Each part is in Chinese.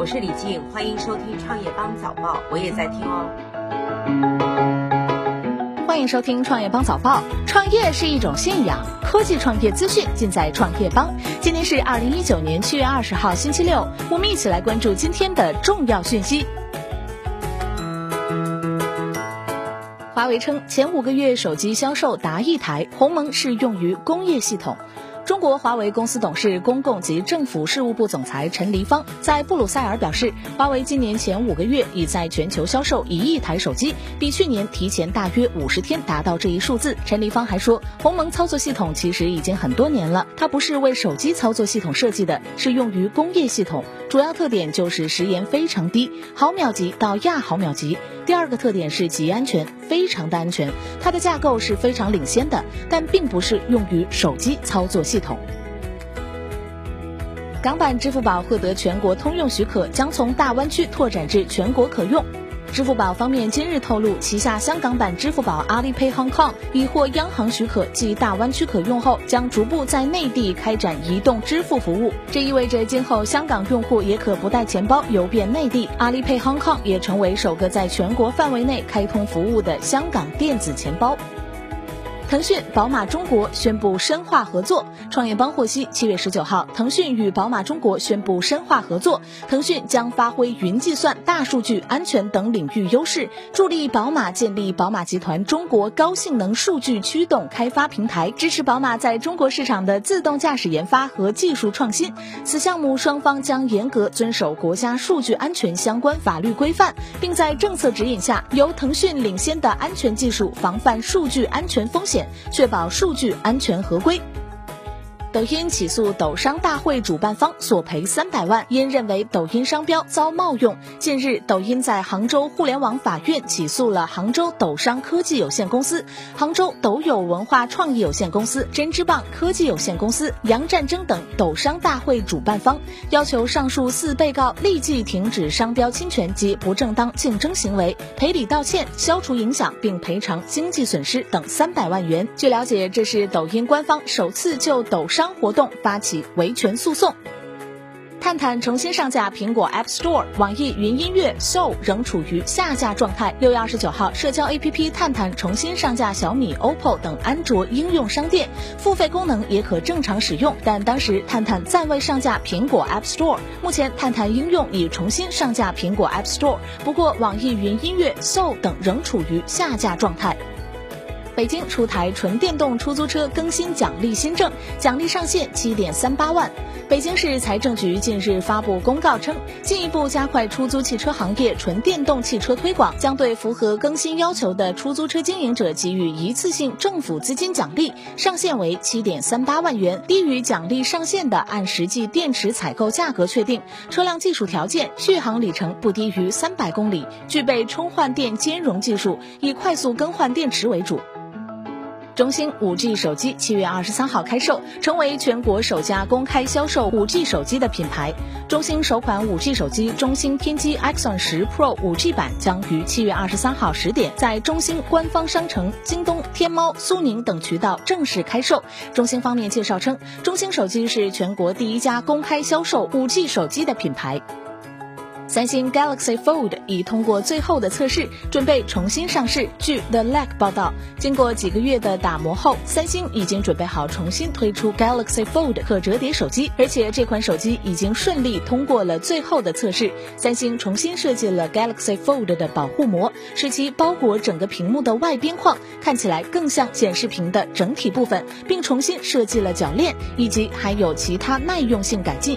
我是李静，欢迎收听创业邦早报，我也在听哦。欢迎收听创业邦早报。创业是一种信仰，科技创业资讯尽在创业邦。今天是二零一九年七月二十号，星期六，我们一起来关注今天的重要讯息。华为称，前五个月手机销售达亿台，鸿蒙是用于工业系统。中国华为公司董事、公共及政府事务部总裁陈黎芳在布鲁塞尔表示，华为今年前五个月已在全球销售一亿台手机，比去年提前大约五十天达到这一数字。陈黎芳还说，鸿蒙操作系统其实已经很多年了，它不是为手机操作系统设计的，是用于工业系统，主要特点就是时延非常低，毫秒级到亚毫秒级。第二个特点是极安全，非常的安全，它的架构是非常领先的，但并不是用于手机操作系统。港版支付宝获得全国通用许可，将从大湾区拓展至全国可用。支付宝方面今日透露，旗下香港版支付宝 Alipay Hong Kong 已获央行许可，即大湾区可用后，将逐步在内地开展移动支付服务。这意味着今后香港用户也可不带钱包游遍内地。Alipay Hong Kong 也成为首个在全国范围内开通服务的香港电子钱包。腾讯、宝马中国宣布深化合作。创业邦获悉，七月十九号，腾讯与宝马中国宣布深化合作。腾讯将发挥云计算、大数据、安全等领域优势，助力宝马建立宝马集团中国高性能数据驱动开发平台，支持宝马在中国市场的自动驾驶研发和技术创新。此项目双方将严格遵守国家数据安全相关法律规范，并在政策指引下，由腾讯领先的安全技术防范数据安全风险。确保数据安全合规。抖音起诉抖商大会主办方索赔三百万，因认为抖音商标遭冒用。近日，抖音在杭州互联网法院起诉了杭州抖商科技有限公司、杭州抖友文化创意有限公司、针织棒科技有限公司、杨战争等抖商大会主办方，要求上述四被告立即停止商标侵权及不正当竞争行为，赔礼道歉、消除影响并赔偿经济损失等三百万元。据了解，这是抖音官方首次就抖商。商活动发起维权诉讼。探探重新上架苹果 App Store，网易云音乐 Soul 仍处于下架状态。六月二十九号，社交 APP 探探重新上架小米、OPPO 等安卓应用商店，付费功能也可正常使用。但当时探探暂未上架苹果 App Store。目前，探探应用已重新上架苹果 App Store，不过网易云音乐 Soul 等仍处于下架状态。北京出台纯电动出租车更新奖励新政，奖励上限七点三八万。北京市财政局近日发布公告称，进一步加快出租汽车行业纯电动汽车推广，将对符合更新要求的出租车经营者给予一次性政府资金奖励，上限为七点三八万元。低于奖励上限的，按实际电池采购价格确定。车辆技术条件：续航里程不低于三百公里，具备充换电兼容技术，以快速更换电池为主。中兴五 G 手机七月二十三号开售，成为全国首家公开销售五 G 手机的品牌。中兴首款五 G 手机中兴天机 Axon 十 Pro 五 G 版将于七月二十三号十点在中兴官方商城、京东、天猫、苏宁等渠道正式开售。中兴方面介绍称，中兴手机是全国第一家公开销售五 G 手机的品牌。三星 Galaxy Fold 已通过最后的测试，准备重新上市。据 The Lag 报道，经过几个月的打磨后，三星已经准备好重新推出 Galaxy Fold 可折叠手机，而且这款手机已经顺利通过了最后的测试。三星重新设计了 Galaxy Fold 的保护膜，使其包裹整个屏幕的外边框，看起来更像显示屏的整体部分，并重新设计了铰链，以及还有其他耐用性改进。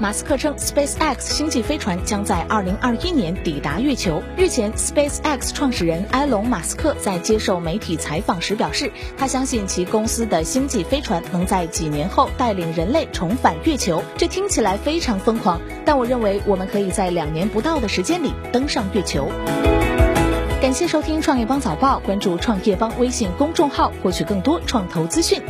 马斯克称，SpaceX 星际飞船将在二零二一年抵达月球。日前，SpaceX 创始人埃隆·马斯克在接受媒体采访时表示，他相信其公司的星际飞船能在几年后带领人类重返月球。这听起来非常疯狂，但我认为我们可以在两年不到的时间里登上月球。感谢收听创业邦早报，关注创业邦微信公众号，获取更多创投资讯。